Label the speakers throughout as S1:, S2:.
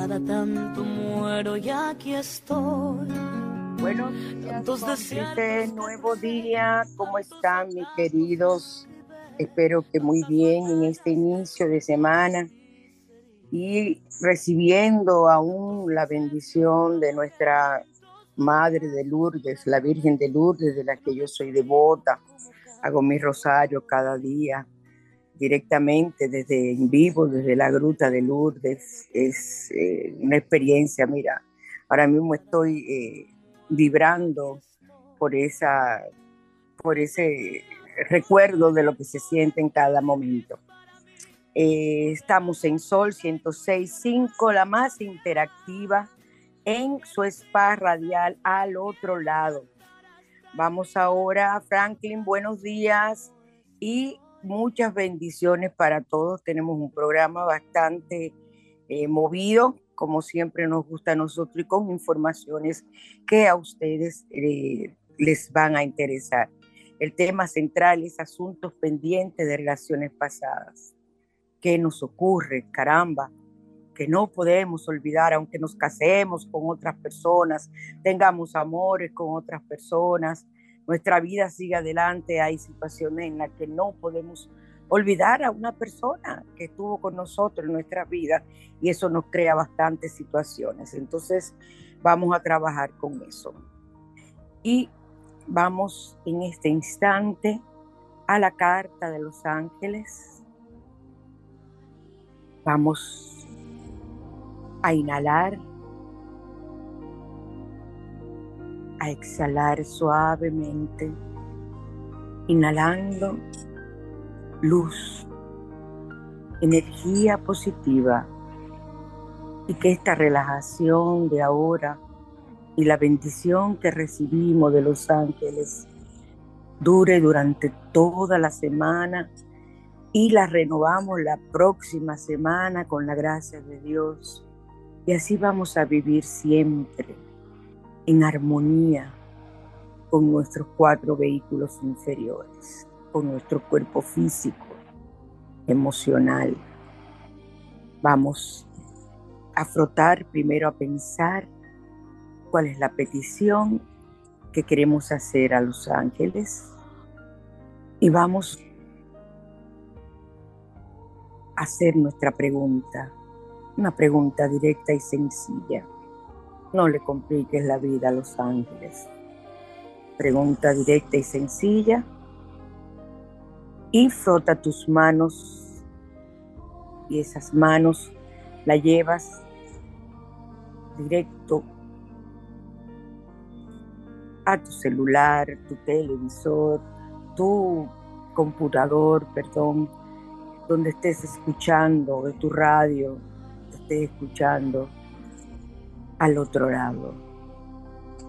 S1: cada tanto muero y aquí estoy.
S2: Buenos días, este nuevo día. ¿Cómo están mis queridos? Espero que muy bien en este inicio de semana y recibiendo aún la bendición de nuestra Madre de Lourdes, la Virgen de Lourdes, de la que yo soy devota. Hago mi rosario cada día directamente desde en vivo, desde la Gruta de Lourdes. Es eh, una experiencia, mira, ahora mismo estoy eh, vibrando por, esa, por ese recuerdo de lo que se siente en cada momento. Eh, estamos en Sol 106.5, la más interactiva en su spa radial al otro lado. Vamos ahora, Franklin, buenos días. Y muchas bendiciones para todos. Tenemos un programa bastante eh, movido, como siempre nos gusta a nosotros, y con informaciones que a ustedes eh, les van a interesar. El tema central es asuntos pendientes de relaciones pasadas. ¿Qué nos ocurre? Caramba, que no podemos olvidar, aunque nos casemos con otras personas, tengamos amores con otras personas, nuestra vida sigue adelante, hay situaciones en las que no podemos olvidar a una persona que estuvo con nosotros en nuestra vida y eso nos crea bastantes situaciones. Entonces vamos a trabajar con eso. Y vamos en este instante a la carta de los ángeles. Vamos a inhalar a exhalar suavemente, inhalando luz, energía positiva y que esta relajación de ahora y la bendición que recibimos de los ángeles dure durante toda la semana y la renovamos la próxima semana con la gracia de Dios. Y así vamos a vivir siempre en armonía con nuestros cuatro vehículos inferiores, con nuestro cuerpo físico, emocional. Vamos a frotar, primero a pensar cuál es la petición que queremos hacer a los ángeles y vamos hacer nuestra pregunta, una pregunta directa y sencilla. No le compliques la vida a los ángeles. Pregunta directa y sencilla. Y frota tus manos y esas manos la llevas directo a tu celular, tu televisor, tu computador, perdón, donde estés escuchando, de tu radio, estés escuchando al otro lado.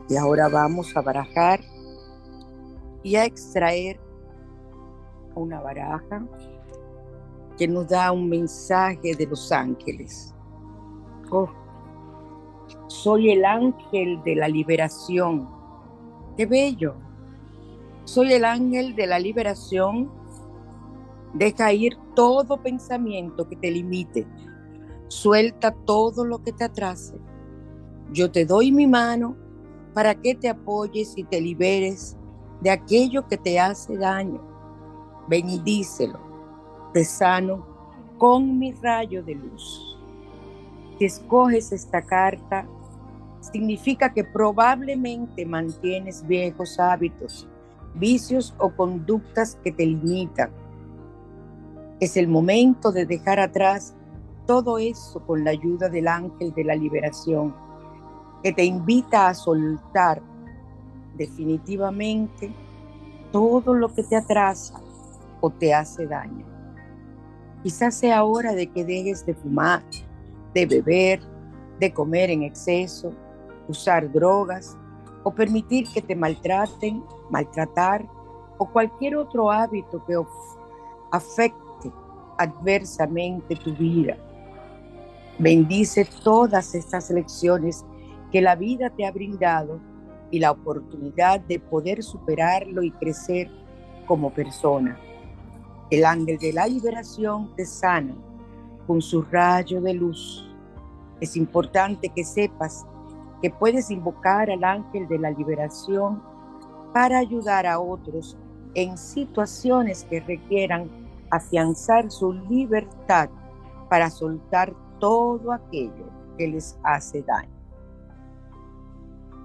S2: Y ahora vamos a barajar y a extraer una baraja que nos da un mensaje de los ángeles. Oh, soy el ángel de la liberación. Qué bello. Soy el ángel de la liberación. Deja ir todo pensamiento que te limite. Suelta todo lo que te atrase. Yo te doy mi mano para que te apoyes y te liberes de aquello que te hace daño. Díselo. Te sano con mi rayo de luz. Si escoges esta carta, significa que probablemente mantienes viejos hábitos, vicios o conductas que te limitan. Es el momento de dejar atrás todo eso con la ayuda del ángel de la liberación, que te invita a soltar definitivamente todo lo que te atrasa o te hace daño. Quizás sea hora de que dejes de fumar, de beber, de comer en exceso, usar drogas o permitir que te maltraten, maltratar o cualquier otro hábito que afecte adversamente tu vida. Bendice todas estas lecciones que la vida te ha brindado y la oportunidad de poder superarlo y crecer como persona. El ángel de la liberación te sana con su rayo de luz. Es importante que sepas que puedes invocar al ángel de la liberación para ayudar a otros en situaciones que requieran afianzar su libertad para soltar todo aquello que les hace daño.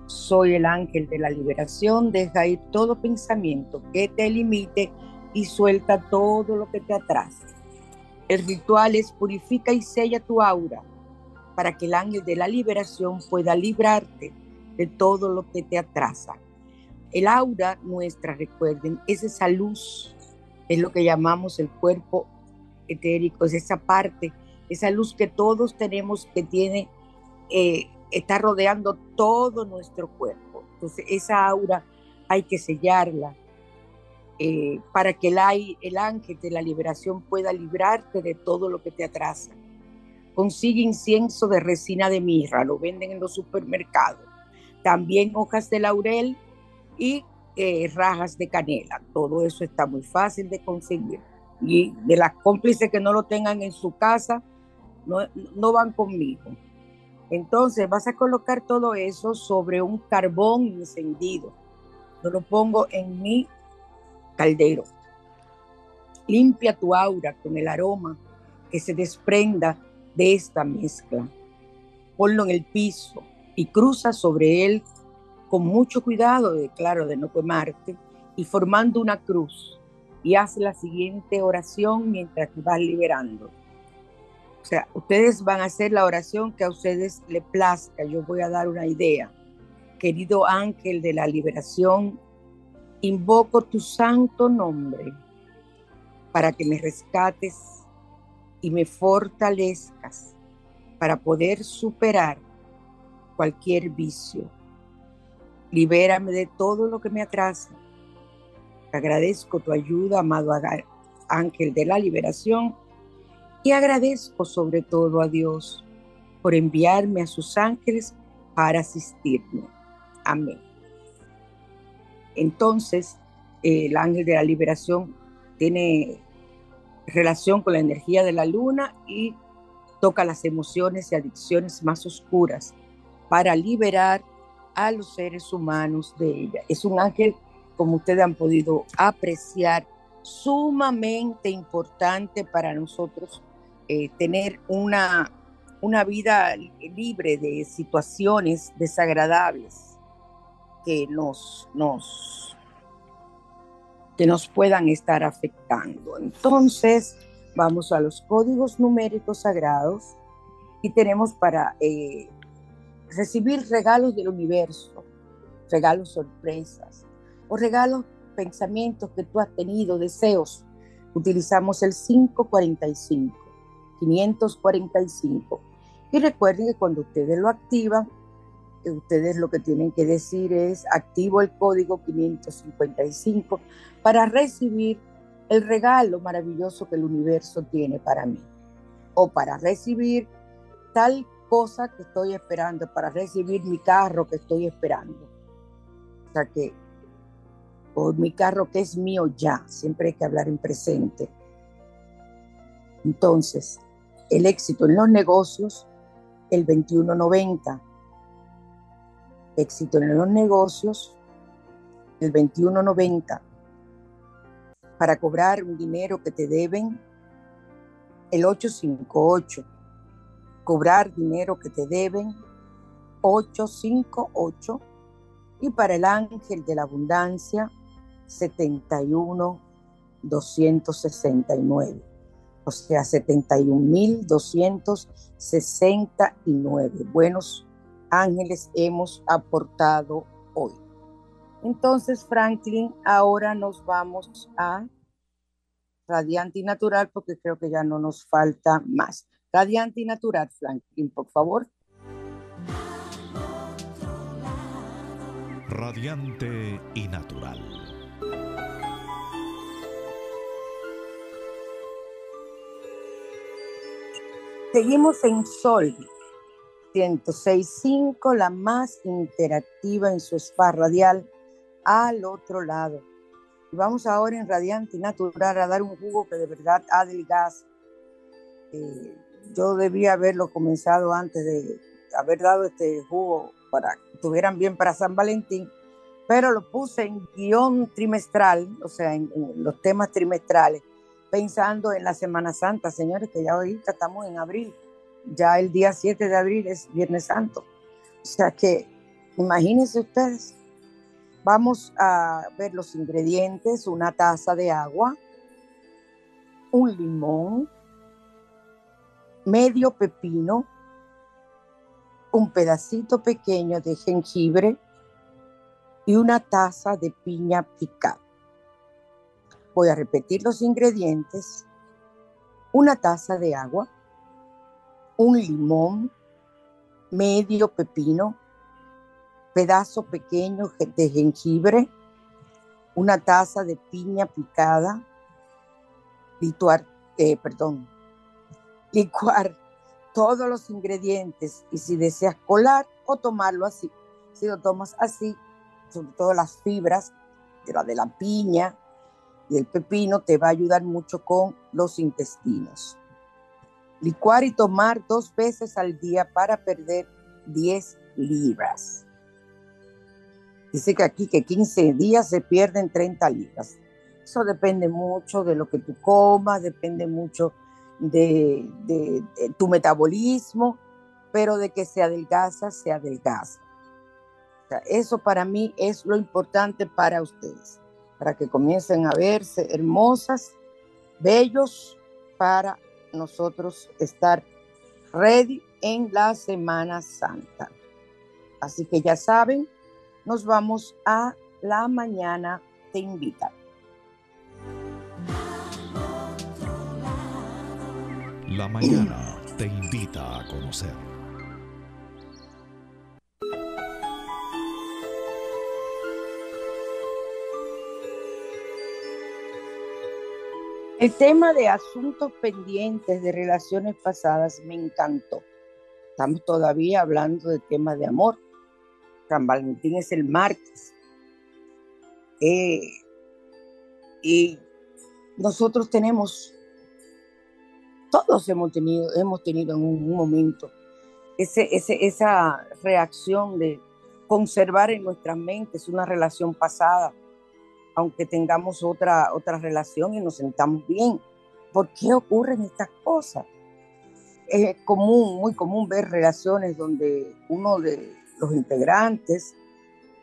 S2: Soy el ángel de la liberación, deja ir todo pensamiento que te limite y suelta todo lo que te atrase. El ritual es purifica y sella tu aura para que el ángel de la liberación pueda librarte de todo lo que te atrasa. El aura nuestra, recuerden, es esa luz, es lo que llamamos el cuerpo etérico, es esa parte, esa luz que todos tenemos que tiene, eh, está rodeando todo nuestro cuerpo. Entonces esa aura hay que sellarla eh, para que el, el ángel de la liberación pueda librarte de todo lo que te atrasa Consigue incienso de resina de mirra, lo venden en los supermercados. También hojas de laurel y eh, rajas de canela. Todo eso está muy fácil de conseguir. Y de las cómplices que no lo tengan en su casa, no, no van conmigo. Entonces vas a colocar todo eso sobre un carbón encendido. Lo pongo en mi caldero. Limpia tu aura con el aroma que se desprenda de esta mezcla. Ponlo en el piso y cruza sobre él con mucho cuidado, de, claro, de no quemarte, y formando una cruz. Y haz la siguiente oración mientras vas liberando. O sea, ustedes van a hacer la oración que a ustedes les plazca. Yo voy a dar una idea. Querido ángel de la liberación, invoco tu santo nombre para que me rescates y me fortalezcas para poder superar cualquier vicio. Libérame de todo lo que me atrasa. agradezco tu ayuda, amado ángel de la liberación, y agradezco sobre todo a Dios por enviarme a sus ángeles para asistirme. Amén. Entonces, el ángel de la liberación tiene relación con la energía de la luna y toca las emociones y adicciones más oscuras para liberar a los seres humanos de ella. Es un ángel, como ustedes han podido apreciar, sumamente importante para nosotros eh, tener una, una vida libre de situaciones desagradables que nos, nos, que nos puedan estar afectando. Entonces, vamos a los códigos numéricos sagrados y tenemos para eh, recibir regalos del universo, regalos sorpresas o regalos pensamientos que tú has tenido, deseos. Utilizamos el 545. 545. Y recuerden que cuando ustedes lo activan, ustedes lo que tienen que decir es activo el código 555 para recibir el regalo maravilloso que el universo tiene para mí. O para recibir tal cosa que estoy esperando, para recibir mi carro que estoy esperando. O sea que, o mi carro que es mío ya, siempre hay que hablar en presente. Entonces, el éxito en los negocios, el 2190. Éxito en los negocios, el 2190. Para cobrar un dinero que te deben, el 858. Cobrar dinero que te deben, 858. Y para el ángel de la abundancia, 71 269 o sea, 71.269 buenos ángeles hemos aportado hoy. Entonces, Franklin, ahora nos vamos a Radiante y Natural porque creo que ya no nos falta más. Radiante y Natural, Franklin, por favor.
S3: Radiante y Natural.
S2: Seguimos en Sol 106.5, la más interactiva en su spa radial, al otro lado. Vamos ahora en Radiante Natural a dar un jugo que de verdad adelgaza. Eh, yo debía haberlo comenzado antes de haber dado este jugo para que estuvieran bien para San Valentín, pero lo puse en guion trimestral, o sea, en los temas trimestrales pensando en la Semana Santa, señores, que ya ahorita estamos en abril, ya el día 7 de abril es Viernes Santo. O sea que imagínense ustedes, vamos a ver los ingredientes, una taza de agua, un limón, medio pepino, un pedacito pequeño de jengibre y una taza de piña picada. Voy a repetir los ingredientes. Una taza de agua, un limón, medio pepino, pedazo pequeño de jengibre, una taza de piña picada, licuar, eh, perdón, licuar todos los ingredientes y si deseas colar o tomarlo así. Si lo tomas así, sobre todo las fibras de la de la piña, y el pepino te va a ayudar mucho con los intestinos. Licuar y tomar dos veces al día para perder 10 libras. Dice que aquí que 15 días se pierden 30 libras. Eso depende mucho de lo que tú comas, depende mucho de, tu metabolismo, pero de que se adelgaza, se adelgaza. Eso para mí es lo importante para ustedes para que comiencen a verse hermosas, bellos, para nosotros estar ready en la Semana Santa. Así que ya saben, nos vamos a la mañana te invita.
S3: La mañana te invita a conocer.
S2: El tema de asuntos pendientes de relaciones pasadas me encantó. Estamos todavía hablando de temas de amor. San Valentín es el martes. Eh, y nosotros tenemos, todos hemos tenido, hemos tenido en un, momento esa reacción de conservar en nuestras mentes una relación pasada aunque tengamos otra, otra relación y nos sentamos bien. ¿Por qué ocurren estas cosas? es común, muy común ver relaciones donde uno de los integrantes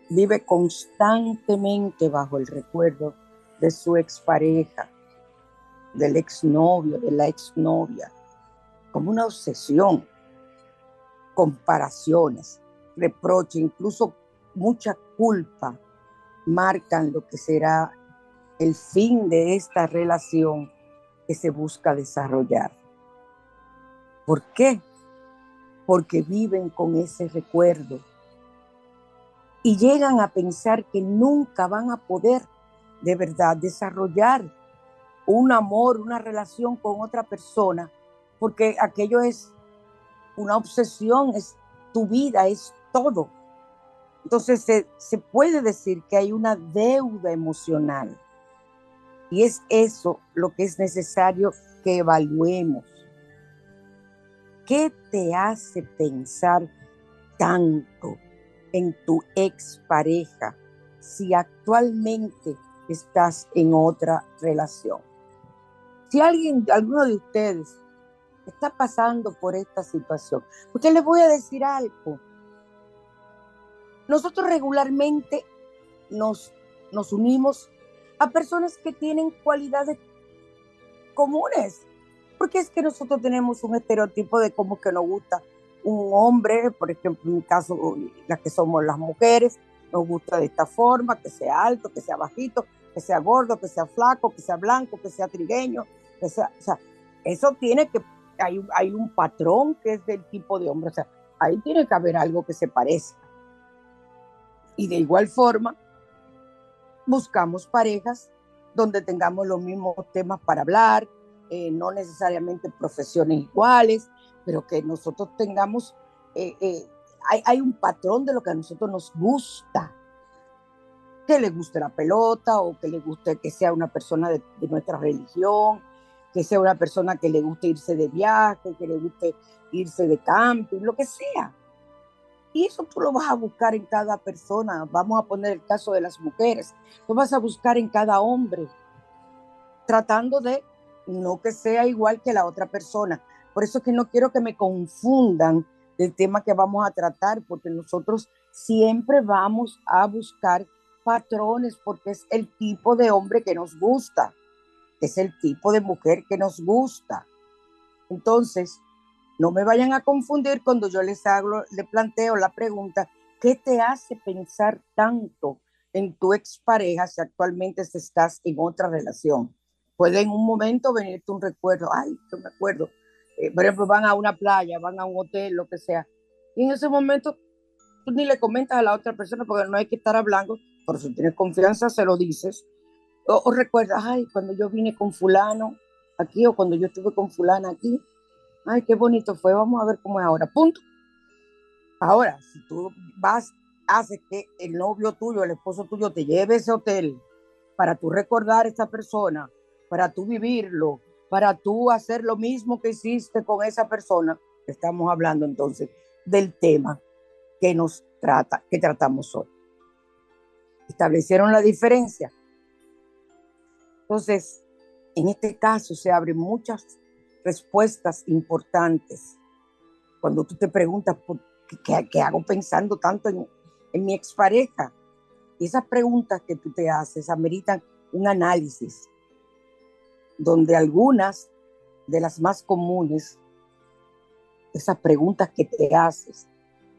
S2: vive constantemente bajo el recuerdo de su expareja, del exnovio, de la exnovia, como una obsesión, comparaciones, reproche, incluso mucha culpa marcan lo que será el fin de esta relación que se busca desarrollar. ¿Por qué? Porque viven con ese recuerdo y llegan a pensar que nunca van a poder de verdad desarrollar un amor, una relación con otra persona, porque aquello es una obsesión, es tu vida, es todo. Entonces se, puede decir que hay una deuda emocional y es eso lo que es necesario que evaluemos. ¿Qué te hace pensar tanto en tu expareja si actualmente estás en otra relación? Si alguien, alguno de ustedes está pasando por esta situación, usted les voy a decir algo. Nosotros regularmente nos, nos unimos a personas que tienen cualidades comunes porque es que nosotros tenemos un estereotipo de cómo que nos gusta un hombre, por ejemplo, en mi caso, las que somos las mujeres, nos gusta de esta forma, que sea alto, que sea bajito, que sea gordo, que sea flaco, que sea blanco, que sea trigueño, que sea, o sea, eso tiene que, hay, hay un patrón que es del tipo de hombre, o sea, ahí tiene que haber algo que se parezca. Y de igual forma, buscamos parejas donde tengamos los mismos temas para hablar, eh, no necesariamente profesiones iguales, pero que nosotros tengamos, eh, eh, hay, hay, un patrón de lo que a nosotros nos gusta, que le guste la pelota o que le guste que sea una persona de, de nuestra religión, que sea una persona que le guste irse de viaje, que le guste irse de camping, lo que sea. Y eso tú lo vas a buscar en cada persona. Vamos a poner el caso de las mujeres. Lo vas a buscar en cada hombre, tratando de no que sea igual que la otra persona. Por eso es que no quiero que me confundan del tema que vamos a tratar, porque nosotros siempre vamos a buscar patrones, porque es el tipo de hombre que nos gusta, es el tipo de mujer que nos gusta. Entonces, no me vayan a confundir cuando yo les hago, le planteo la pregunta, ¿qué te hace pensar tanto en tu expareja si actualmente estás en otra relación? puede en un momento venirte un recuerdo, ay, yo me acuerdo, eh, por ejemplo, van a una playa, van a un hotel, lo que sea, y en ese momento tú ni le comentas a la otra persona porque no hay que estar hablando, por si tienes confianza se lo dices, o, o recuerdas, ay, cuando yo vine con fulano aquí o cuando yo estuve con fulana aquí, ay, qué bonito fue, vamos a ver cómo es ahora, punto. Ahora, si tú vas, haces que el novio tuyo, el esposo tuyo te lleve ese hotel para tú recordar a esa persona, para tú vivirlo, para tú hacer lo mismo que hiciste con esa persona. Estamos hablando entonces del tema que nos trata, que tratamos hoy. Establecieron la diferencia. Entonces, en este caso se abren muchas respuestas importantes. Cuando tú te preguntas, ¿por qué, qué hago pensando tanto en, en mi expareja? Y esas preguntas que tú te haces ameritan un análisis donde algunas de las más comunes, esas preguntas que te haces,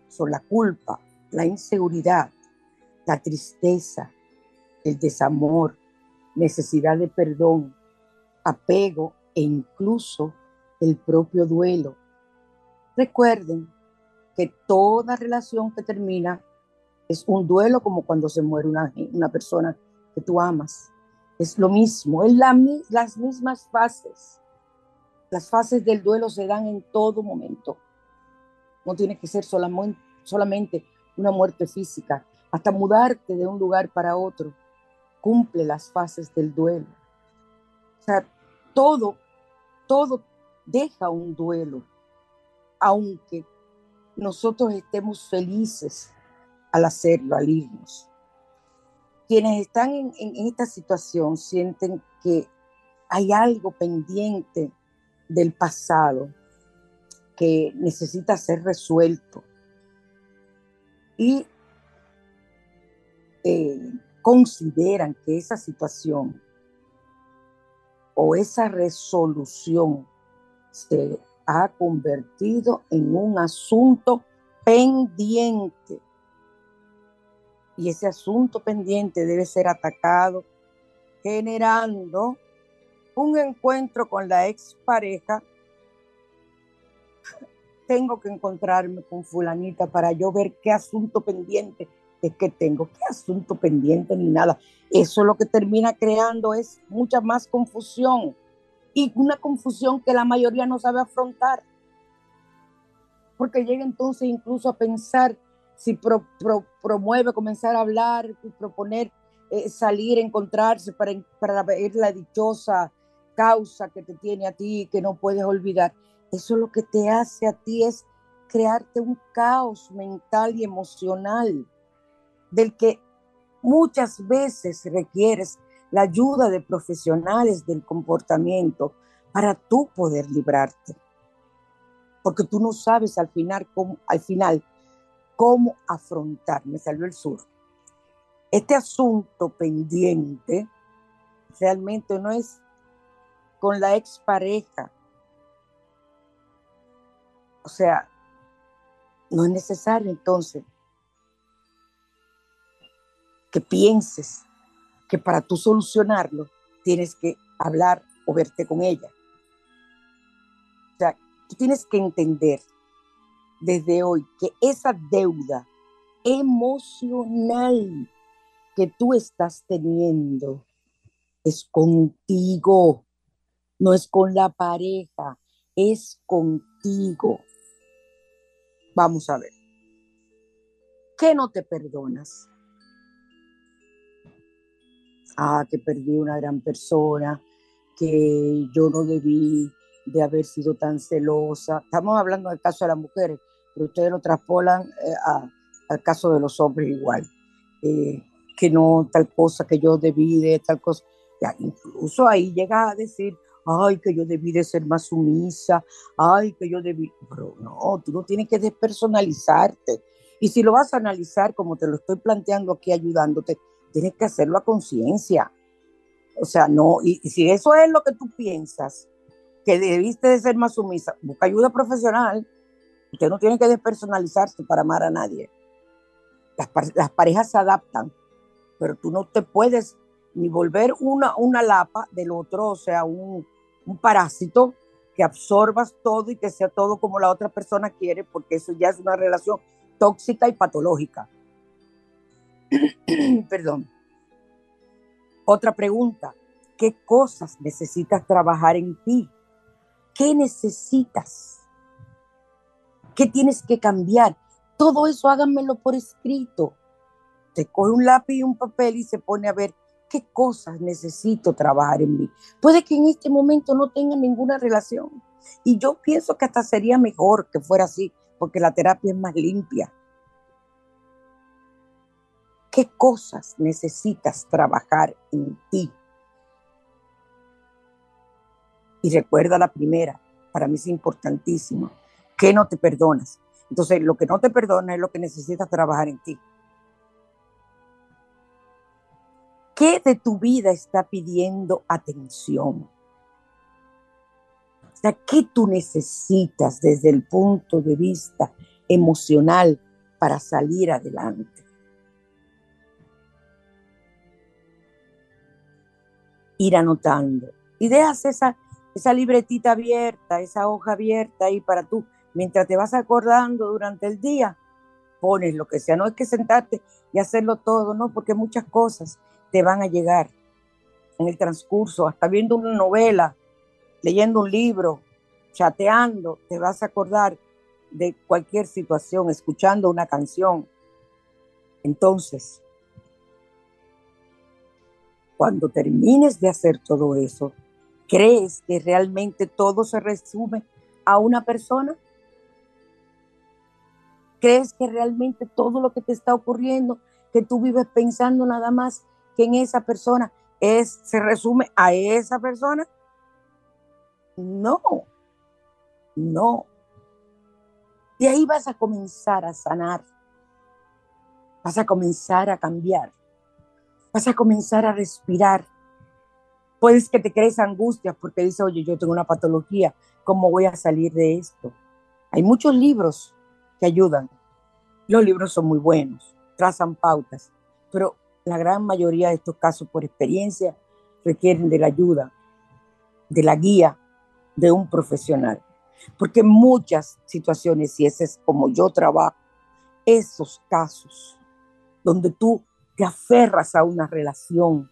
S2: son la culpa, la inseguridad, la tristeza, el desamor, necesidad de perdón, apego e incluso el propio duelo. Recuerden que toda relación que termina es un duelo como cuando se muere una, una persona que tú amas. Es lo mismo, es la, las mismas fases. Las fases del duelo se dan en todo momento. No tiene que ser solamente, solamente una muerte física. Hasta mudarte de un lugar para otro cumple las fases del duelo. O sea, todo, todo deja un duelo, aunque nosotros estemos felices al hacerlo, al irnos quienes están en, esta situación sienten que hay algo pendiente del pasado que necesita ser resuelto. Y eh, consideran que esa situación o esa resolución se ha convertido en un asunto pendiente. Y ese asunto pendiente debe ser atacado generando un encuentro con la expareja. Tengo que encontrarme con fulanita para yo ver qué asunto pendiente que tengo, qué asunto pendiente ni nada. Eso lo que termina creando es mucha más confusión y una confusión que la mayoría no sabe afrontar. Porque llega entonces incluso a pensar si promueve comenzar a hablar y proponer eh, salir, encontrarse para, para ver la dichosa causa que te tiene a ti que no puedes olvidar. Eso lo que te hace a ti es crearte un caos mental y emocional del que muchas veces requieres la ayuda de profesionales del comportamiento para tú poder librarte. Porque tú no sabes al final cómo, al final, cómo afrontar. Me salió el sur. Este asunto pendiente realmente no es con la expareja. O sea, no es necesario entonces que pienses que para tú solucionarlo tienes que hablar o verte con ella. O sea, tú tienes que entender desde hoy que esa deuda emocional que tú estás teniendo es contigo, no es con la pareja, es contigo. Vamos a ver. ¿Qué no te perdonas? Ah, que perdí una gran persona, que yo no debí de haber sido tan celosa. Estamos hablando del caso de las mujeres, pero ustedes lo traspolan eh, al caso de los hombres igual. Eh, que no, tal cosa que yo debí de, tal cosa. Ya, incluso ahí llega a decir, ay, que yo debí de ser más sumisa, ay, que yo debí, pero no, tú no tienes que despersonalizarte. Y si lo vas a analizar como te lo estoy planteando aquí ayudándote, tienes que hacerlo a conciencia. O sea, no, y, si eso es lo que tú piensas, que debiste de ser más sumisa, busca ayuda profesional. Usted no tiene que despersonalizarse para amar a nadie. Las, parejas se adaptan, pero tú no te puedes ni volver una, una lapa del otro, o sea, un, un parásito que absorbas todo y que sea todo como la otra persona quiere, porque eso ya es una relación tóxica y patológica. Perdón. Otra pregunta. ¿Qué cosas necesitas trabajar en ti? ¿Qué necesitas? ¿Qué tienes que cambiar? Todo eso háganmelo por escrito. Te coge un lápiz y un papel y se pone a ver qué cosas necesito trabajar en mí. Puede que en este momento no tenga ninguna relación. Y yo pienso que hasta sería mejor que fuera así, porque la terapia es más limpia ¿Qué cosas necesitas trabajar en ti? Y recuerda la primera, para mí es importantísimo, que no te perdonas. Entonces, lo que no te perdona es lo que necesitas trabajar en ti. ¿Qué de tu vida está pidiendo atención? O sea, ¿qué tú necesitas desde el punto de vista emocional para salir adelante? Ir anotando. Y dejas esa, esa libretita abierta, esa hoja abierta ahí para tú, mientras te vas acordando durante el día, pones lo que sea. No es que sentarte y hacerlo todo, no, porque muchas cosas te van a llegar en el transcurso, hasta viendo una novela, leyendo un libro, chateando, te vas a acordar de cualquier situación, escuchando una canción. Entonces, cuando termines de hacer todo eso, ¿crees que realmente todo se resume a una persona? ¿Crees que realmente todo lo que te está ocurriendo, que tú vives pensando nada más que en esa persona, es, se resume a esa persona? No, no. De ahí vas a comenzar a sanar. Vas a comenzar a cambiar. Vas a comenzar a respirar. Puedes que te crees angustia porque dices, oye, yo tengo una patología, ¿cómo voy a salir de esto? Hay muchos libros que ayudan. Los libros son muy buenos, trazan pautas, pero la gran mayoría de estos casos, por experiencia, requieren de la ayuda, de la guía de un profesional. Porque muchas situaciones, y ese es como yo trabajo, esos casos donde tú te aferras a una relación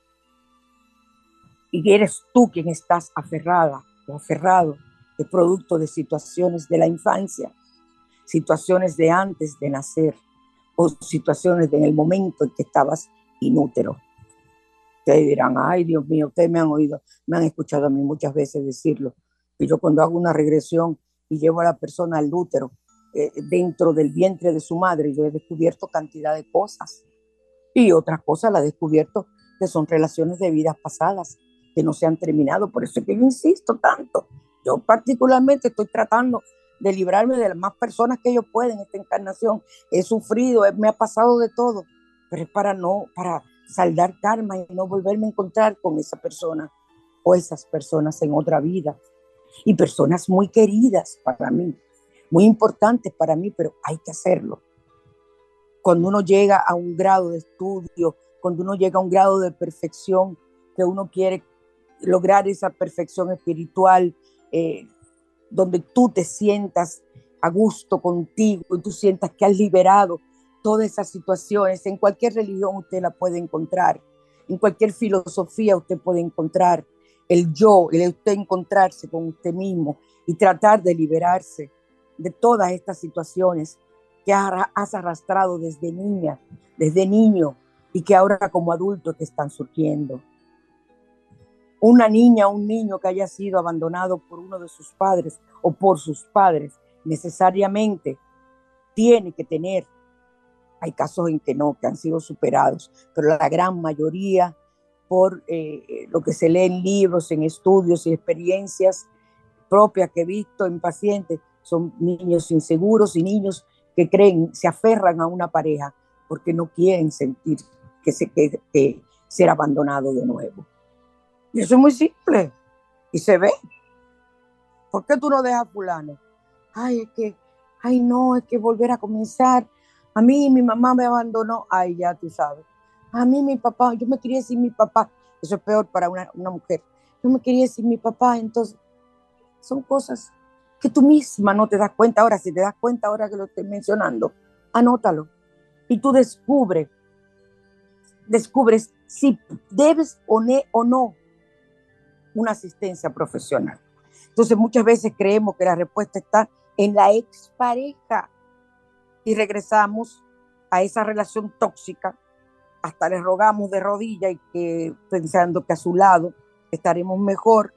S2: y eres tú quien estás aferrada o aferrado de producto de situaciones de la infancia, situaciones de antes de nacer o situaciones de en el momento en que estabas inútero. Ustedes dirán, ay Dios mío, ustedes me han oído, me han escuchado a mí muchas veces decirlo. Y yo cuando hago una regresión y llevo a la persona al útero, eh, dentro del vientre de su madre, yo he descubierto cantidad de cosas. Y otras cosas las he descubierto que son relaciones de vidas pasadas, que no se han terminado. Por eso es que yo insisto tanto. Yo particularmente estoy tratando de librarme de las más personas que yo pueda en esta encarnación. He sufrido, me ha pasado de todo, pero es para no, para saldar karma y no volverme a encontrar con esa persona o esas personas en otra vida. Y personas muy queridas para mí, muy importantes para mí, pero hay que hacerlo. Cuando uno llega a un grado de estudio, cuando uno llega a un grado de perfección, que uno quiere lograr esa perfección espiritual, eh, donde tú te sientas a gusto contigo y tú sientas que has liberado todas esas situaciones. En cualquier religión usted la puede encontrar, en cualquier filosofía usted puede encontrar el yo, el usted encontrarse con usted mismo y tratar de liberarse de todas estas situaciones que has arrastrado desde niña, desde niño y que ahora como adulto te están surgiendo. Una niña o un niño que haya sido abandonado por uno de sus padres o por sus padres necesariamente tiene que tener hay casos en que no, que han sido superados, pero la gran mayoría, por eh, lo que se lee en libros, en estudios y experiencias propias que he visto en pacientes, son niños inseguros y niños que creen, se aferran a una pareja porque no quieren sentir que se que ser abandonado de nuevo. Y eso es muy simple y se ve. ¿Por qué tú no dejas fulano? Ay, es que, ay no, es que volver a comenzar, a mí mi mamá me abandonó, ay, ya tú sabes. A mí mi papá, yo me quería sin mi papá. Eso es peor para una, mujer. Yo me quería sin mi papá, entonces son cosas que tú misma no te das cuenta. Ahora, si te das cuenta ahora que lo estoy mencionando, anótalo. Y tú descubres, descubres si debes o no una asistencia profesional. Entonces muchas veces creemos que la respuesta está en la expareja y regresamos a esa relación tóxica, hasta le rogamos de rodilla y que pensando que a su lado estaremos mejor,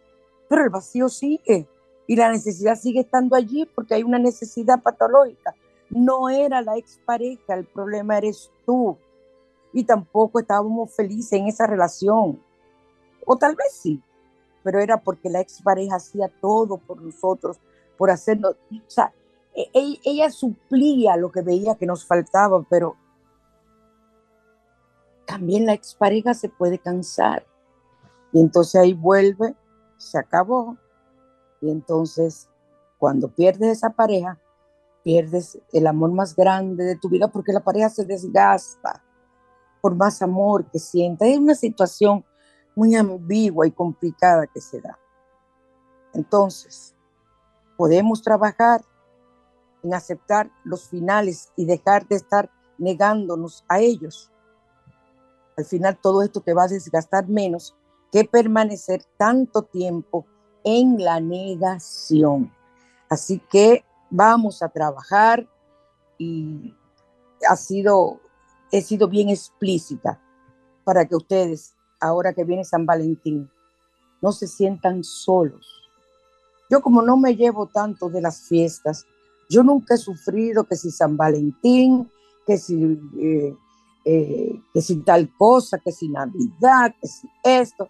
S2: pero el vacío sigue y la necesidad sigue estando allí porque hay una necesidad patológica. No era la expareja, el problema eres tú. Y tampoco estábamos felices en esa relación. O tal vez sí, pero era porque la expareja hacía todo por nosotros, por hacernos, o sea, e, e, ella suplía lo que veía que nos faltaba, pero también la expareja se puede cansar. Y entonces ahí vuelve, se acabó. Y entonces, cuando pierdes esa pareja, pierdes el amor más grande de tu vida porque la pareja se desgasta por más amor que sienta. Es una situación muy ambigua y complicada que se da. Entonces, podemos trabajar en aceptar los finales y dejar de estar negándonos a ellos. Al final todo esto te va a desgastar menos que permanecer tanto tiempo en la negación. Así que vamos a trabajar y ha sido, he sido bien explícita para que ustedes, ahora que viene San Valentín, no se sientan solos. Yo como no me llevo tanto de las fiestas, yo nunca he sufrido que si San Valentín, que si, eh, eh, que si tal cosa, que si Navidad, que si esto.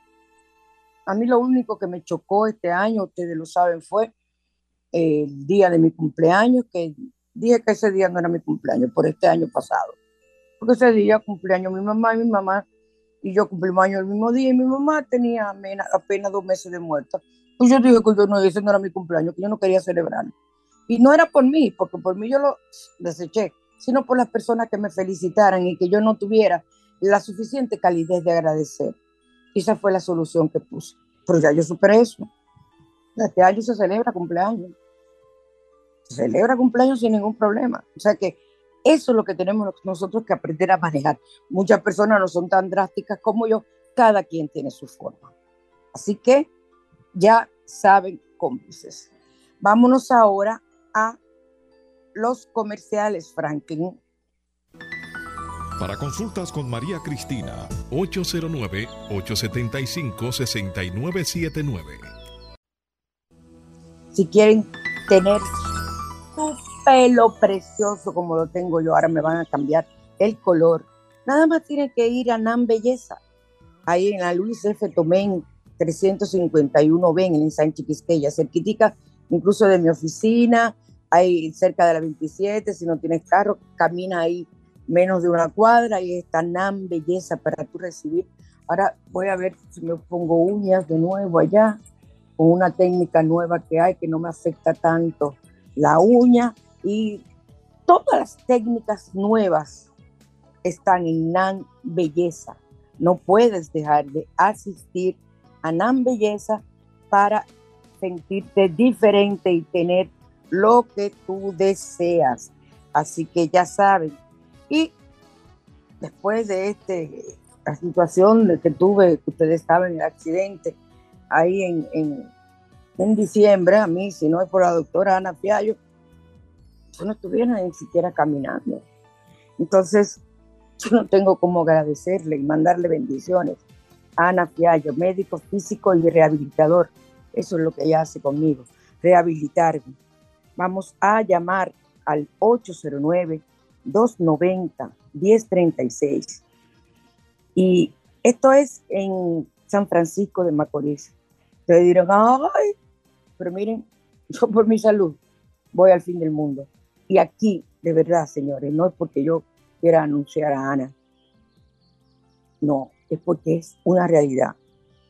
S2: A mí lo único que me chocó este año, ustedes lo saben, fue el día de mi cumpleaños, que dije que ese día no era mi cumpleaños, por este año pasado. Porque ese día cumpleaños mi mamá y mi mamá, y yo cumplimos años el mismo día, y mi mamá tenía apenas dos meses de muerta. Pues yo dije que yo no, ese no era mi cumpleaños, que yo no quería celebrar. Y no era por mí, porque por mí yo lo deseché, sino por las personas que me felicitaran y que yo no tuviera la suficiente calidez de agradecer. Esa fue la solución que puse. Pero ya yo superé eso. Este año se celebra cumpleaños. Se celebra cumpleaños sin ningún problema. O sea que eso es lo que tenemos nosotros que aprender a manejar. Muchas personas no son tan drásticas como yo. Cada quien tiene su forma. Así que ya saben, cómplices. Vámonos ahora a los comerciales, Franklin.
S3: Para consultas con María Cristina, 809-875-6979.
S2: Si quieren tener su pelo precioso como lo tengo yo, ahora me van a cambiar el color. Nada más tienen que ir a Nan Belleza, ahí en la Luis F. Tomén 351B en San Chiquisqueya, cerquitica incluso de mi oficina, ahí cerca de la 27, si no tienes carro, camina ahí menos de una cuadra y está Nan Belleza para tú recibir. Ahora voy a ver si me pongo uñas de nuevo allá, con una técnica nueva que hay que no me afecta tanto la uña y todas las técnicas nuevas están en Nan Belleza. No puedes dejar de asistir a Nan Belleza para sentirte diferente y tener lo que tú deseas. Así que ya saben. Y después de este, situación que tuve, que ustedes saben, el accidente ahí en, en, diciembre, a mí, si no es por la doctora Ana Fiallo, yo no estuviera ni siquiera caminando. Entonces, yo no tengo cómo agradecerle y mandarle bendiciones a Ana Fiallo, médico físico y rehabilitador. Eso es lo que ella hace conmigo, rehabilitarme vamos a llamar al 809-290-1036. Y esto es en San Francisco de Macorís. Ustedes dirán, ay, pero miren, yo por mi salud voy al fin del mundo. Y aquí, de verdad, señores, no es porque yo quiera anunciar a Ana. No, es porque es una realidad.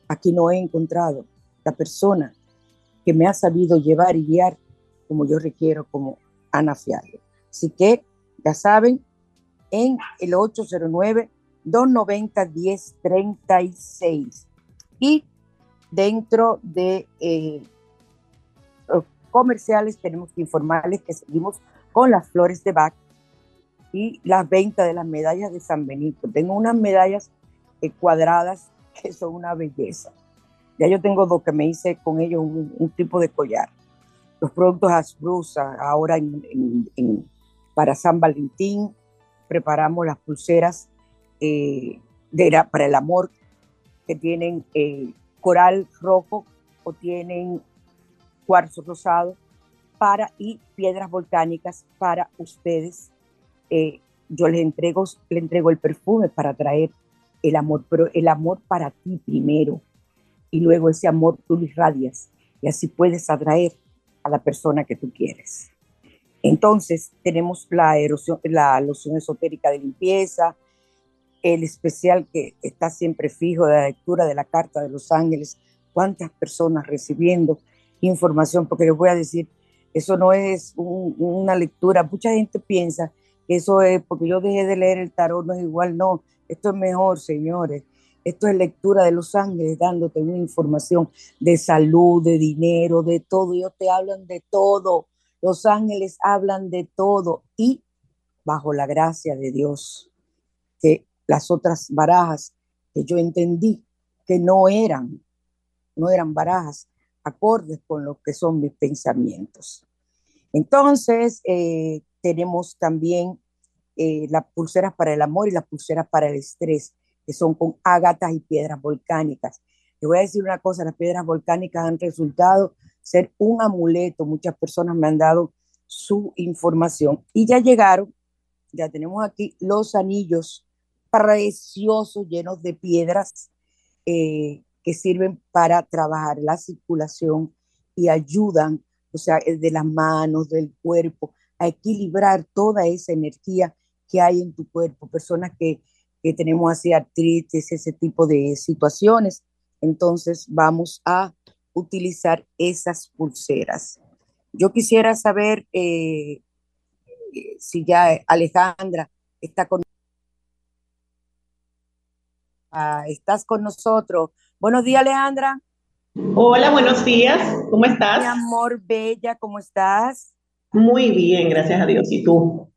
S2: Aquí no he encontrado la persona que me ha sabido llevar y guiar como yo requiero como Ana Fiallo. Así que ya saben, en el 809-290-1036. Y dentro de eh, comerciales tenemos que informarles que seguimos con las flores de Bach y las ventas de las medallas de San Benito. Tengo unas medallas eh, cuadradas que son una belleza. Ya yo tengo dos que me hice con ellos un tipo de collar los productos Asbrusa, ahora para San Valentín preparamos las pulseras eh, para el amor que tienen eh, coral rojo o tienen cuarzo rosado para y piedras volcánicas para ustedes. Eh, yo les entrego, les entrego el perfume para traer el amor, pero el amor para ti primero y luego ese amor tú lo irradias y así puedes atraer a la persona que tú quieres. Entonces, tenemos la, erosión, la loción esotérica de limpieza, el especial que está siempre fijo de la lectura de la Carta de los Ángeles, cuántas personas recibiendo información, porque les voy a decir, eso no es una lectura, mucha gente piensa que eso es porque yo dejé de leer el tarot, no es igual, no, esto es mejor, señores. Esto es lectura de los ángeles dándote una información de salud, de dinero, de todo. Ellos te hablan de todo. Los ángeles hablan de todo. Y bajo la gracia de Dios, que las otras barajas que yo entendí que no eran, no eran barajas acordes con lo que son mis pensamientos. Entonces, eh, tenemos también eh, las pulseras para el amor y las pulseras para el estrés que son con ágatas y piedras volcánicas. Le voy a decir una cosa, las piedras volcánicas han resultado ser un amuleto. Muchas personas me han dado su información y ya llegaron, ya tenemos aquí los anillos preciosos llenos de piedras eh, que sirven para trabajar la circulación y ayudan, o sea, de las manos, del cuerpo, a equilibrar toda esa energía que hay en tu cuerpo. Personas que, que tenemos así artritis, ese tipo de situaciones. Entonces vamos a utilizar esas pulseras. Yo quisiera saber eh, si ya Alejandra está con ah, estás con nosotros. Buenos días, Alejandra.
S4: Hola, buenos días. ¿Cómo estás?
S2: Mi amor, bella, ¿cómo estás?
S4: Muy bien, gracias a Dios. ¿Y tú?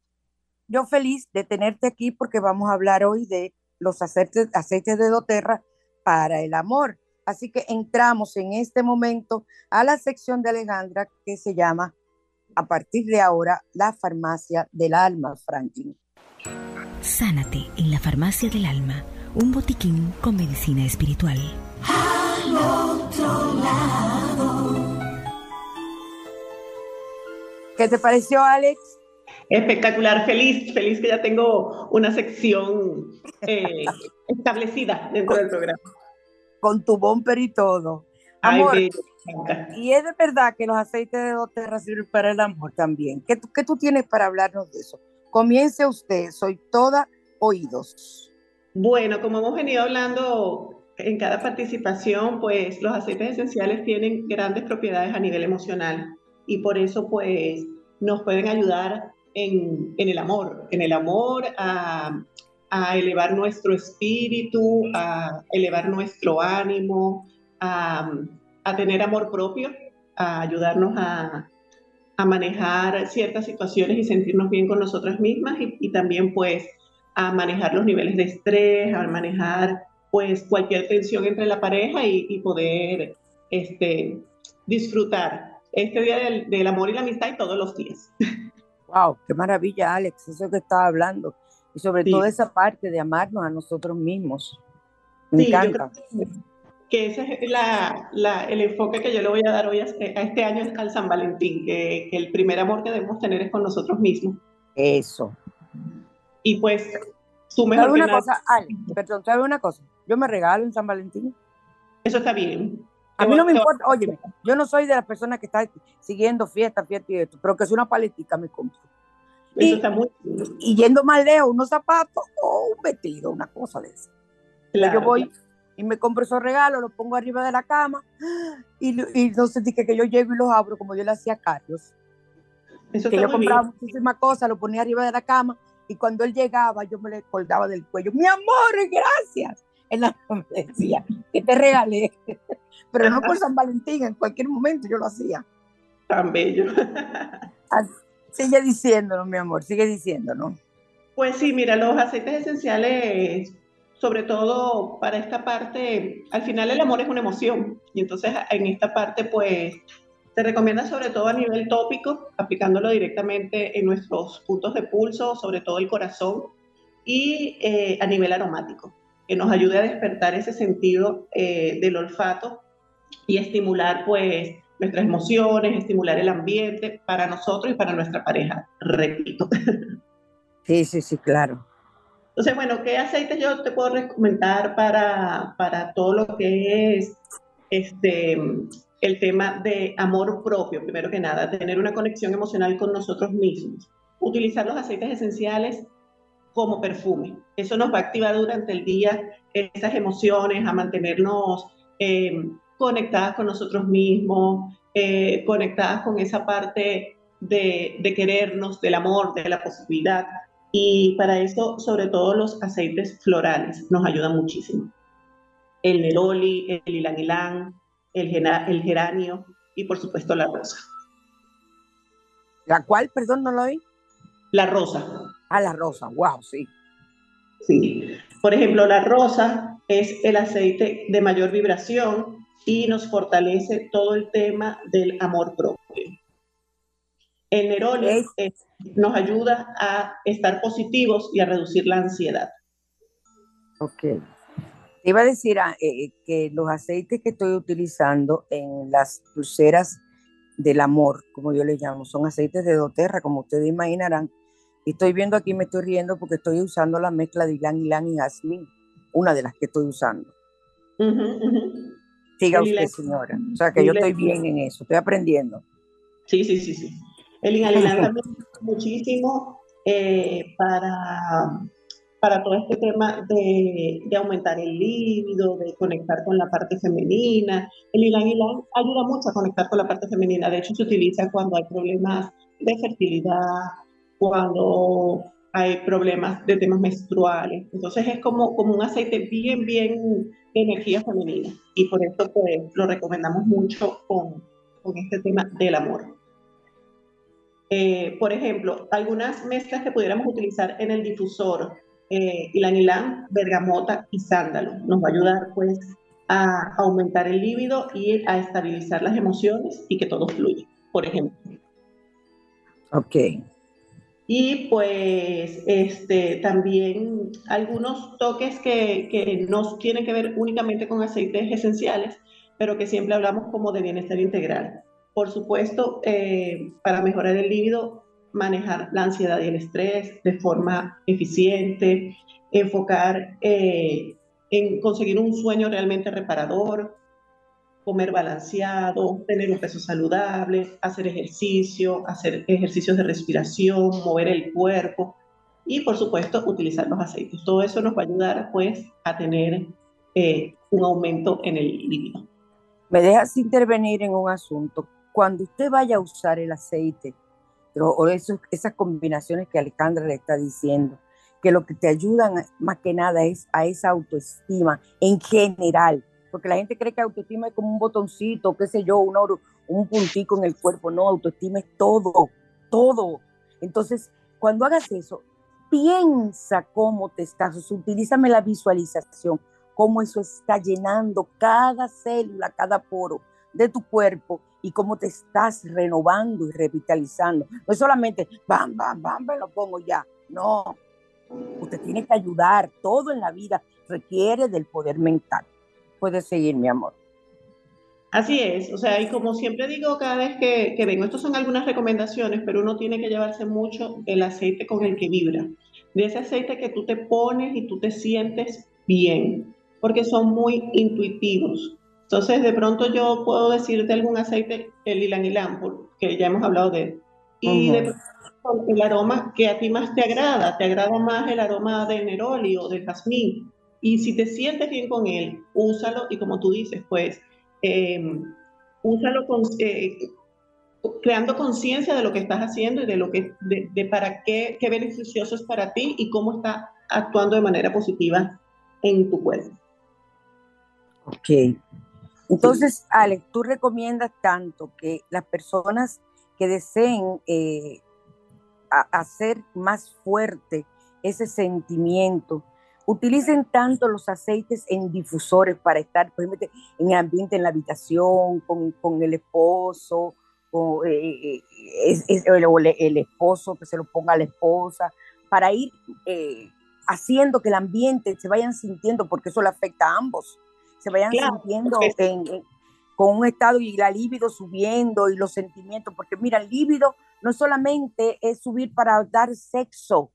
S2: Yo feliz de tenerte aquí porque vamos a hablar hoy de los aceites, aceites de doTERRA para el amor. Así que entramos en este momento a la sección de Alejandra que se llama a partir de ahora la farmacia del alma, Franklin.
S5: Sánate en la farmacia del alma, un botiquín con medicina espiritual. Al otro
S2: lado. ¿Qué te pareció, Alex?
S4: Espectacular, feliz, feliz que ya tengo una sección eh, establecida dentro del programa.
S2: Con tu bumper y todo. Amor, y es de verdad que los aceites de doTERRA sirven para el amor también. ¿Qué, ¿Qué tú tienes para hablarnos de eso? Comience usted, soy toda oídos.
S4: Bueno, como hemos venido hablando en cada participación, pues los aceites esenciales tienen grandes propiedades a nivel emocional y por eso pues nos pueden ayudar en, en el amor, en el amor a, a elevar nuestro espíritu, a elevar nuestro ánimo, a, tener amor propio, a ayudarnos a, manejar ciertas situaciones y sentirnos bien con nosotras mismas y, también pues a manejar los niveles de estrés, a manejar pues cualquier tensión entre la pareja y, poder este, disfrutar este día del, amor y la amistad y todos los días.
S2: Wow, qué maravilla, Alex, eso que estaba hablando. Y sobre todo esa parte de amarnos a nosotros mismos. Me encanta
S4: que ese es la, el enfoque que yo le voy a dar hoy a, este año al San Valentín, que, el primer amor que debemos tener es con nosotros mismos.
S2: Eso.
S4: Y pues, tú mejor
S2: una cosa, perdón, ¿sabes una cosa? Yo me regalo en San Valentín.
S4: Eso está bien.
S2: A mí no me importa, oye, yo no soy de las personas que están siguiendo fiesta, fiesta y esto, pero que es una paletica me compro.
S4: Eso está muy bien.
S2: Y yendo más lejos, unos zapatos o un vestido, una cosa de eso. Yo voy y me compro esos regalos, los pongo arriba de la cama y, y no sentí que, que yo llego y los abro como yo le hacía a Carlos. Eso que yo compraba muchísimas cosas, lo ponía arriba de la cama y cuando él llegaba yo me le colgaba del cuello, mi amor, gracias. Él me decía, que te regalé, pero no por San Valentín, en cualquier momento yo lo hacía.
S4: Tan bello.
S2: Sigue diciéndolo, mi amor, sigue diciéndolo.
S4: Pues sí, mira, los aceites esenciales sobre todo para esta parte, al final el amor es una emoción y entonces en esta parte pues se recomienda sobre todo a nivel tópico, aplicándolo directamente en nuestros puntos de pulso, sobre todo el corazón y eh, a nivel aromático, que nos ayude a despertar ese sentido eh, del olfato y estimular pues nuestras emociones, estimular el ambiente para nosotros y para nuestra pareja, repito.
S2: Sí, sí, sí, claro.
S4: Entonces, bueno, ¿qué aceites yo te puedo recomendar para, para todo lo que es este, el tema de amor propio, primero que nada, tener una conexión emocional con nosotros mismos? Utilizar los aceites esenciales como perfume. Eso nos va a activar durante el día esas emociones, a mantenernos eh, conectadas con nosotros mismos, eh, conectadas con esa parte de, de, querernos, del amor, de la posibilidad. Y para eso, sobre todo los aceites florales nos ayudan muchísimo. El neroli, el ilang ilang, el, el geranio y por supuesto la rosa.
S2: ¿La cual, perdón, no lo oí?
S4: La rosa.
S2: Ah, la rosa, wow, sí.
S4: Sí. Por ejemplo, la rosa es el aceite de mayor vibración y nos fortalece todo el tema del amor propio. El neroli nos ayuda a estar positivos y a reducir la ansiedad.
S2: Ok. iba a decir ah, eh, eh, que los aceites que estoy utilizando en las pulseras del amor, como yo les llamo, son aceites de doTERRA, como ustedes imaginarán. Estoy viendo aquí, me estoy riendo porque estoy usando la mezcla de Ilan Ilan y Jazmín, una de las que estoy usando. Siga usted, señora. O sea, que yo estoy bien en eso, estoy aprendiendo.
S4: Sí, sí, sí, sí. El inhalilán también muchísimo eh, para, para todo este tema de, de, aumentar el líbido, de conectar con la parte femenina. El inhalilán ayuda mucho a conectar con la parte femenina. De hecho, se utiliza cuando hay problemas de fertilidad, cuando hay problemas de temas menstruales. Entonces es como, como un aceite bien, bien de energía femenina. Y por eso pues, lo recomendamos mucho con, con este tema del amor. Eh, por ejemplo, algunas mezclas que pudiéramos utilizar en el difusor, eh, bergamota y sándalo, nos va a ayudar pues a aumentar el líbido y a estabilizar las emociones y que todo fluya, por ejemplo.
S2: Ok.
S4: Y pues este, también algunos toques que, que no tienen que ver únicamente con aceites esenciales, pero que siempre hablamos como de bienestar integral. Por supuesto, eh, para mejorar el líbido, manejar la ansiedad y el estrés de forma eficiente, enfocar eh, en conseguir un sueño realmente reparador, comer balanceado, tener un peso saludable, hacer ejercicio, hacer ejercicios de respiración, mover el cuerpo y por supuesto utilizar los aceites. Todo eso nos va a ayudar pues a tener eh, un aumento en el líbido.
S2: Me dejas intervenir en un asunto. Cuando usted vaya a usar el aceite o esas combinaciones que Alejandra le está diciendo, que lo que te ayudan más que nada es a esa autoestima en general, porque la gente cree que autoestima es como un botoncito, qué sé yo, un, oro, un puntico en el cuerpo. No, autoestima es todo, todo. Entonces, cuando hagas eso, piensa cómo te estás, utilízame la visualización, cómo eso está llenando cada célula, cada poro de tu cuerpo y cómo te estás renovando y revitalizando. No es solamente, bam, bam, bam, me lo pongo ya. No, usted tiene que ayudar. Todo en la vida requiere del poder mental puedes seguir, mi amor.
S4: Así es, o sea, y como siempre digo cada vez que, que vengo, estas son algunas recomendaciones, pero uno tiene que llevarse mucho el aceite con el que vibra, de ese aceite que tú te pones y tú te sientes bien, porque son muy intuitivos. Entonces, de pronto yo puedo decirte algún aceite, el ilan ilan, porque ya hemos hablado de él, y de pronto el aroma que a ti más te agrada, te agrada más el aroma de neroli o de jazmín, y si te sientes bien con él, úsalo y como tú dices, pues, em, úsalo con, eh, creando conciencia de lo que estás haciendo y de lo que, de, para qué, qué beneficioso es para ti y cómo está actuando de manera positiva en tu cuerpo.
S2: Ok. Entonces, Alex, tú recomiendas tanto que las personas que deseen eh, hacer más fuerte ese sentimiento utilicen tanto los aceites en difusores para estar, por ejemplo, en el ambiente, en la habitación, con, con el esposo, con, eh, eh, el, esposo que se lo ponga a la esposa, para ir eh, haciendo que el ambiente se vayan sintiendo, porque eso le afecta a ambos, se vayan sintiendo con un estado y la libido subiendo y los sentimientos, porque mira, el líbido no solamente es subir para dar sexo,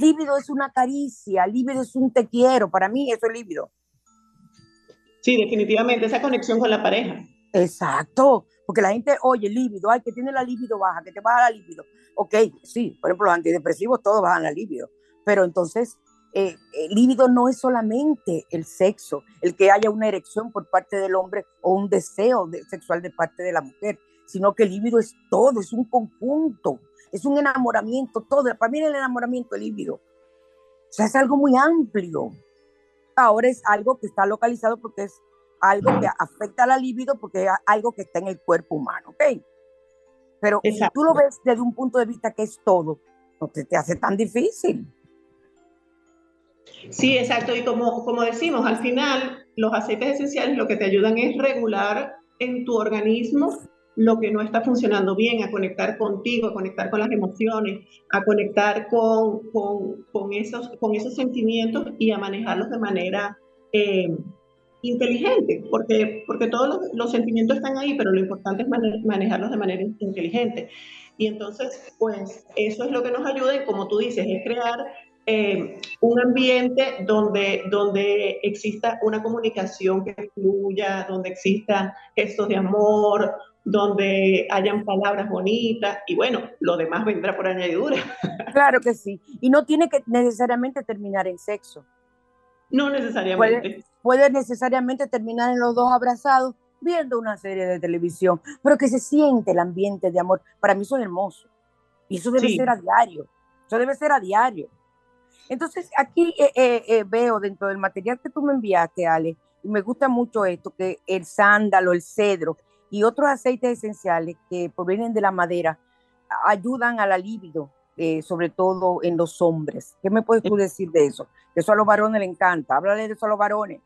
S2: Líbido es una caricia, líbido es un te quiero, para mí eso es líbido.
S4: Sí, definitivamente, esa conexión con la pareja.
S2: Exacto, porque la gente, oye, líbido, ay, que tiene la líbido baja, que te baja la líbido. Ok, sí, por ejemplo, los antidepresivos todos bajan la líbido, pero entonces eh, el líbido no es solamente el sexo, el que haya una erección por parte del hombre o un deseo sexual de parte de la mujer, sino que el líbido es todo, es un conjunto es un enamoramiento, todo. Para mí el enamoramiento es líbido. O sea, es algo muy amplio. Ahora es algo que está localizado porque es algo que afecta a la libido porque es algo que está en el cuerpo humano, ¿ok? Pero si tú lo ves desde un punto de vista que es todo, no te, te hace tan difícil.
S4: Sí, exacto. Y como, como decimos, al final los aceites esenciales lo que te ayudan es regular en tu organismo lo que no está funcionando bien, a conectar contigo, a conectar con las emociones, a conectar con, con, esos, con esos sentimientos y a manejarlos de manera eh, inteligente, porque, porque todos los, sentimientos están ahí, pero lo importante es manejarlos de manera inteligente. Y entonces, pues eso es lo que nos ayuda y como tú dices, es crear eh, un ambiente donde, donde exista una comunicación que fluya, donde exista gestos de amor, donde hayan palabras bonitas y bueno, lo demás vendrá por añadidura.
S2: Claro que sí. Y no tiene que necesariamente terminar en sexo.
S4: No necesariamente.
S2: Puede, necesariamente terminar en los dos abrazados viendo una serie de televisión, pero que se siente el ambiente de amor. Para mí eso es hermoso. Y eso debe ser a diario. Eso debe ser a diario. Entonces, aquí eh, eh, eh, veo dentro del material que tú me enviaste, Ale, y me gusta mucho esto, que el sándalo, el cedro, y otros aceites esenciales que provienen de la madera ayudan a la libido, eh, sobre todo en los hombres. ¿Qué me puedes tú decir de eso? Eso a los varones les encanta. Háblale de eso a los varones.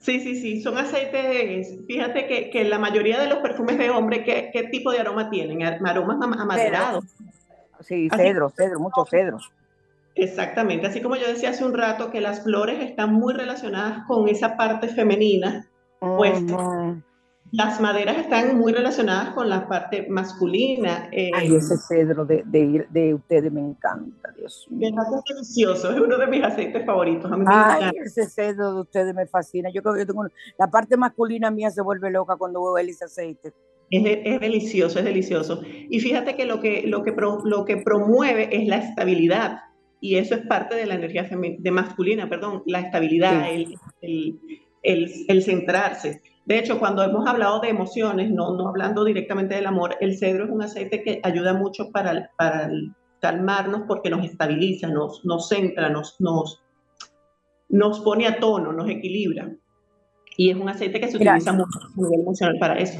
S4: Sí, sí, sí, son aceites, fíjate que, que la mayoría de los perfumes de hombre, ¿qué, qué tipo de aroma tienen? Aromas amaderados.
S2: Sí, cedro, cedro, muchos cedros.
S4: Exactamente, así como yo decía hace un rato que las flores están muy relacionadas con esa parte femenina, pues las maderas están muy relacionadas con la parte masculina.
S2: Eh, Ay, ese cedro de, de, de, ustedes me encanta, Dios
S4: mío. Es delicioso, es uno de mis aceites favoritos.
S2: Ay, ese cedro de ustedes me fascina. Yo creo que yo tengo la parte masculina mía se vuelve loca cuando veo ese aceite.
S4: Es, es, delicioso, es delicioso. Y fíjate que lo que, lo que, lo que promueve es la estabilidad. Y eso es parte de la energía de masculina, perdón, la estabilidad, el, el, el, el centrarse. De hecho, cuando hemos hablado de emociones, no, no hablando directamente del amor, el cedro es un aceite que ayuda mucho para, para calmarnos porque nos estabiliza, nos, nos centra, nos, nos, nos pone a tono, nos equilibra. Y es un aceite que se utiliza mucho a nivel emocional para eso.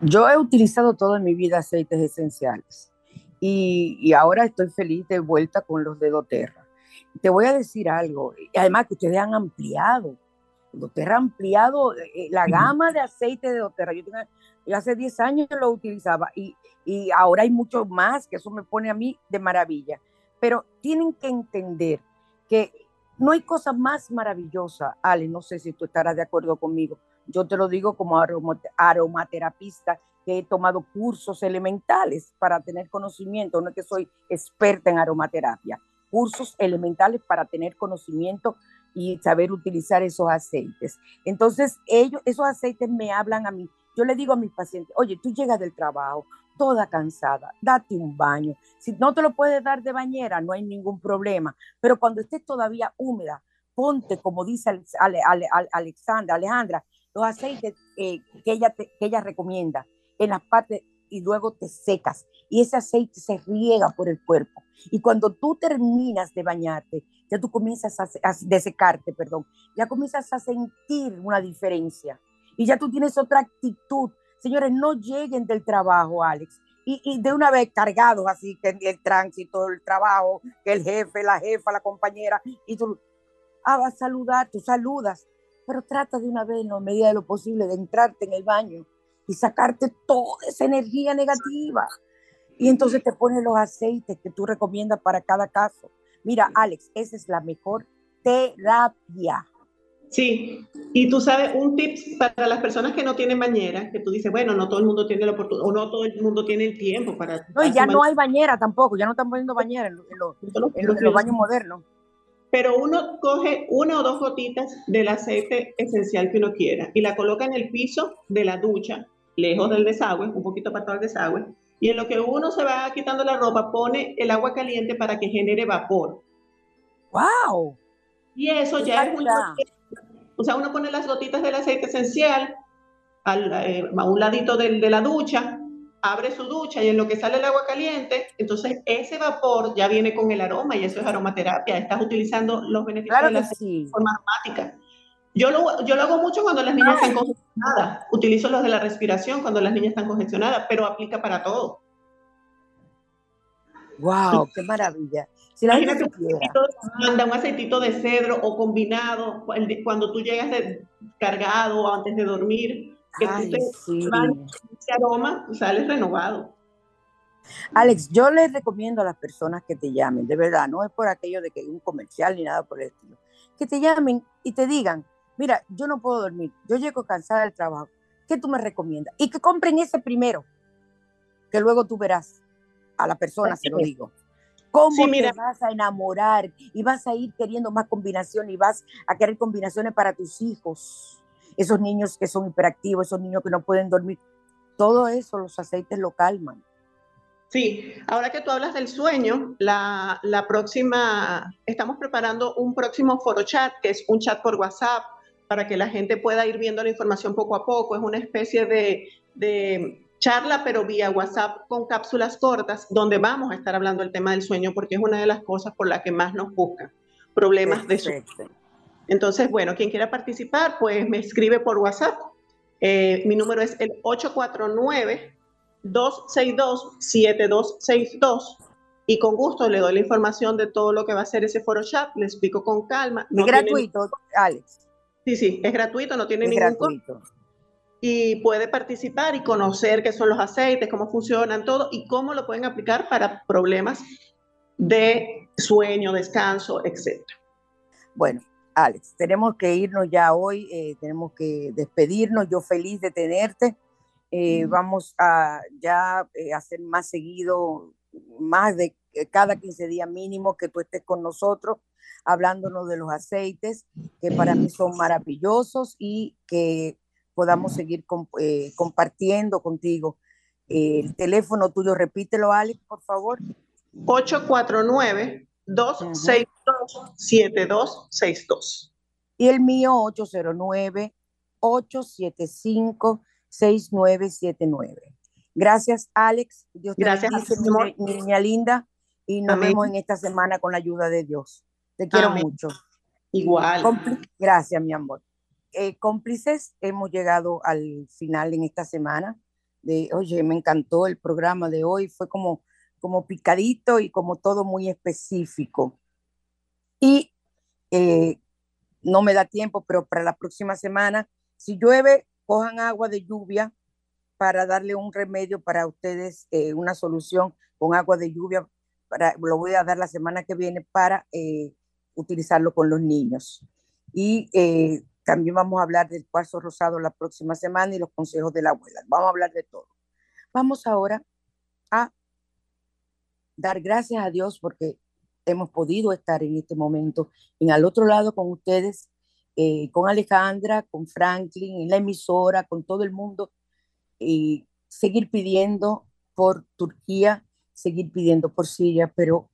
S2: Yo he utilizado toda mi vida aceites esenciales y, y, ahora estoy feliz de vuelta con los de doTERRA. Te voy a decir algo, además que ustedes han ampliado doTERRA ha ampliado eh, la gama de aceite de doTERRA. Yo, hace 10 años lo utilizaba y, y ahora hay mucho más, que eso me pone a mí de maravilla. Pero tienen que entender que no hay cosa más maravillosa, Ale, no sé si tú estarás de acuerdo conmigo. Yo te lo digo como aromaterapista que he tomado cursos elementales para tener conocimiento, no es que soy experta en aromaterapia, cursos elementales para tener conocimiento y saber utilizar esos aceites. Entonces, ellos, esos aceites me hablan a mí. Yo le digo a mis pacientes, oye, tú llegas del trabajo toda cansada, date un baño. Si no te lo puedes dar de bañera, no hay ningún problema. Pero cuando estés todavía húmeda, ponte, como dice Alexandra, Alejandra, los aceites eh, que, ella que ella recomienda en las partes y luego te secas y ese aceite se riega por el cuerpo. Y cuando tú terminas de bañarte, ya tú comienzas a, de secarte, perdón, ya comienzas a sentir una diferencia y ya tú tienes otra actitud. Señores, no lleguen del trabajo, Alex, y, y de una vez cargados así, que el tránsito, el trabajo, que el jefe, la jefa, la compañera, y tú ah, vas a saludar, tú saludas, pero trata de una vez, en la medida de lo posible, de entrarte en el baño y sacarte toda esa energía negativa. Y entonces te pones los aceites que tú recomiendas para cada caso. Mira, Alex, esa es la mejor terapia.
S4: Sí, y tú sabes, un tip para las personas que no tienen bañera, que tú dices, bueno, no todo el mundo tiene la oportunidad, o no todo el mundo tiene el tiempo para...
S2: No, y ya no hay bañera tampoco, ya no están poniendo bañera en, los, baños modernos.
S4: Pero uno coge una o dos gotitas del aceite esencial que uno quiera y la coloca en el piso de la ducha, lejos del desagüe, un poquito para todo el desagüe, y en lo que uno se va quitando la ropa, pone el agua caliente para que genere vapor.
S2: ¡Wow!
S4: Y eso ya es muy... O sea, uno pone las gotitas del aceite esencial eh, a un ladito de, de la ducha, abre su ducha y en lo que sale el agua caliente, entonces ese vapor ya viene con el aroma y eso es aromaterapia. Estás utilizando los beneficios de la forma aromática. Yo lo, yo lo hago mucho cuando las niñas están congestionadas. Utilizo los de la respiración cuando las niñas están congestionadas, pero aplica para todo.
S2: ¡Wow! ¡Qué maravilla!
S4: Si la gente manda un aceitito de cedro o combinado cuando tú llegas de, cargado o antes de dormir, que tú te ese aroma, sales renovado.
S2: Alex, yo les recomiendo a las personas que te llamen, de verdad, no es por aquello de que hay un comercial ni nada por el estilo, que te llamen y te digan, mira, yo no puedo dormir, yo llego cansada del trabajo, ¿qué tú me recomiendas? Y que compren ese primero, que luego tú verás a la persona, se lo digo. ¿Cómo te vas a enamorar y vas a ir queriendo más combinaciones y vas a querer combinaciones para tus hijos? Esos niños que son hiperactivos, esos niños que no pueden dormir. todo eso, los aceites lo calman.
S4: Sí, ahora que tú hablas del sueño, la, la próxima, estamos preparando un próximo foro chat, que es un chat por WhatsApp, para que la gente pueda ir viendo la información poco a poco. Es una especie de, de charla, pero vía WhatsApp con cápsulas cortas, donde vamos a estar hablando del tema del sueño, porque es una de las cosas por las que más nos buscan problemas de sueño. Entonces, bueno, quien quiera participar, pues me escribe por WhatsApp. Eh, mi número es el 849-262-7262 y con gusto le doy la información de todo lo que va a ser ese foro chat, le explico con calma.
S2: es gratuito, Alex.
S4: Sí, sí, es gratuito, no tiene ningún gratuito. Y puede participar y conocer qué son los aceites, cómo funcionan todo y cómo lo pueden aplicar para problemas de sueño, descanso, etc.
S2: Bueno, Alex, tenemos que irnos ya hoy, eh, tenemos que despedirnos. Yo feliz de tenerte. Eh, vamos a ya eh, hacer más seguido, más de cada 15 días mínimo que tú estés con nosotros hablándonos de los aceites, que para mí son maravillosos y que podamos seguir compartiendo contigo. el teléfono tuyo, repítelo, Alex, por favor.
S4: 849 262-7262.
S2: Y el mío 809-875-6979. Gracias, Alex.
S4: Dios te Gracias,
S2: bendice, mi niña linda. Y nos vemos en esta semana con la ayuda de Dios. Te quiero mucho.
S4: Igual.
S2: Gracias, mi amor. Eh, cómplices, hemos llegado al final en esta semana. De, oye, me encantó el programa de hoy. Fue como, como picadito y como todo muy específico. Y eh, no me da tiempo, pero para la próxima semana, si llueve, cojan agua de lluvia para darle un remedio para ustedes, eh, una solución con agua de lluvia. Para, lo voy a dar la semana que viene para eh, utilizarlo con los niños. Y también vamos a hablar del cuarzo rosado la próxima semana y los consejos de la abuela. Vamos a hablar de todo. Vamos ahora a dar gracias a Dios porque hemos podido estar en este momento en al otro lado con ustedes, eh, con Alejandra, con Franklin, en la emisora, con todo el mundo, y seguir pidiendo por Turquía, seguir pidiendo por Siria, pero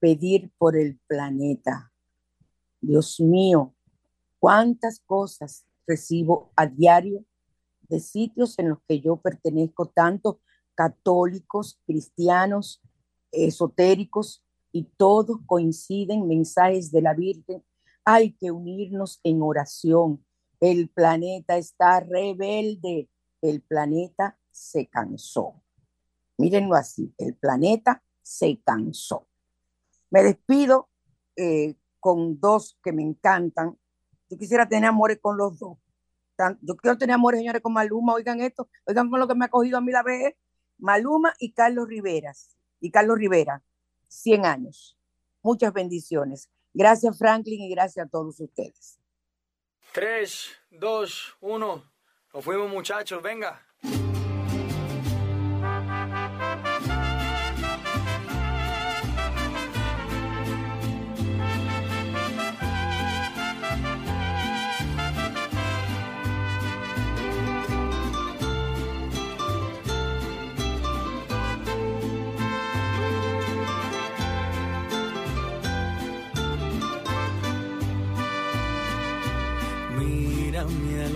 S2: pedir por el planeta. Dios mío, cuántas cosas recibo a diario de sitios en los que yo pertenezco, tanto católicos, cristianos, esotéricos, y todos coinciden mensajes de la Virgen. Hay que unirnos en oración. El planeta está rebelde. El planeta se cansó. Mírenlo así, el planeta se cansó. Me despido eh, con dos que me encantan. Yo quisiera tener amores con los dos. Yo quiero tener amores, señores, con Maluma. Oigan esto, oigan con lo que me ha cogido a mí la vez. Maluma y Carlos Riveras. Y Carlos Rivera. 100 años. Muchas bendiciones. Gracias Franklin y gracias a todos ustedes.
S6: 3, 2, 1. Nos fuimos muchachos, venga.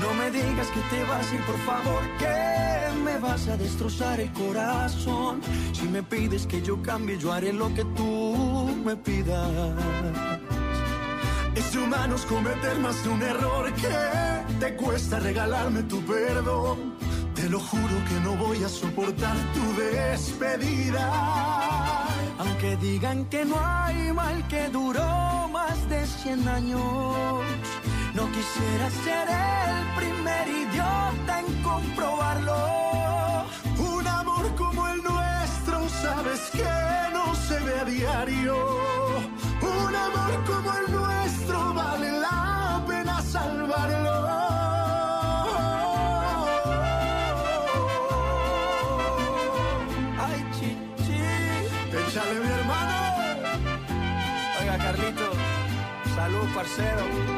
S7: no me digas que te vas a ir, por favor, que me vas a destrozar el corazón. Si me pides que yo cambie, yo haré lo que tú me pidas. Es de humanos cometer más de un error que te cuesta regalarme tu perdón. Te lo juro que no voy a soportar tu despedida. Aunque digan que no hay mal que duró más de 100 años no quisiera ser el primer idiota en comprobarlo. Un amor como el nuestro,
S6: sabes que no se ve a diario. Un amor como el nuestro vale la pena salvarlo.
S7: Ay, chichi.
S6: Échale mi hermano.
S7: Oiga, Carlito. Salud, parcero.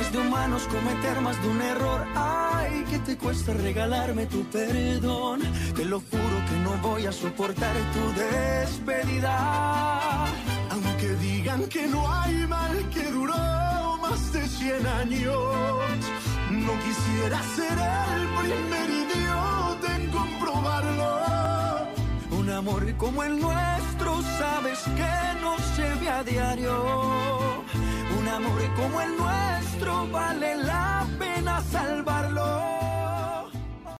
S7: Es de humanos cometer más de un error. Ay, que te cuesta regalarme tu perdón. Te lo juro que no voy a soportar tu despedida.
S6: Aunque digan que no hay mal que duró más de 100 años, no quisiera ser el primer idiota en comprobarlo.
S7: Un amor como el nuestro, sabes que no se a diario. Un amor como el nuestro vale la pena salvarlo.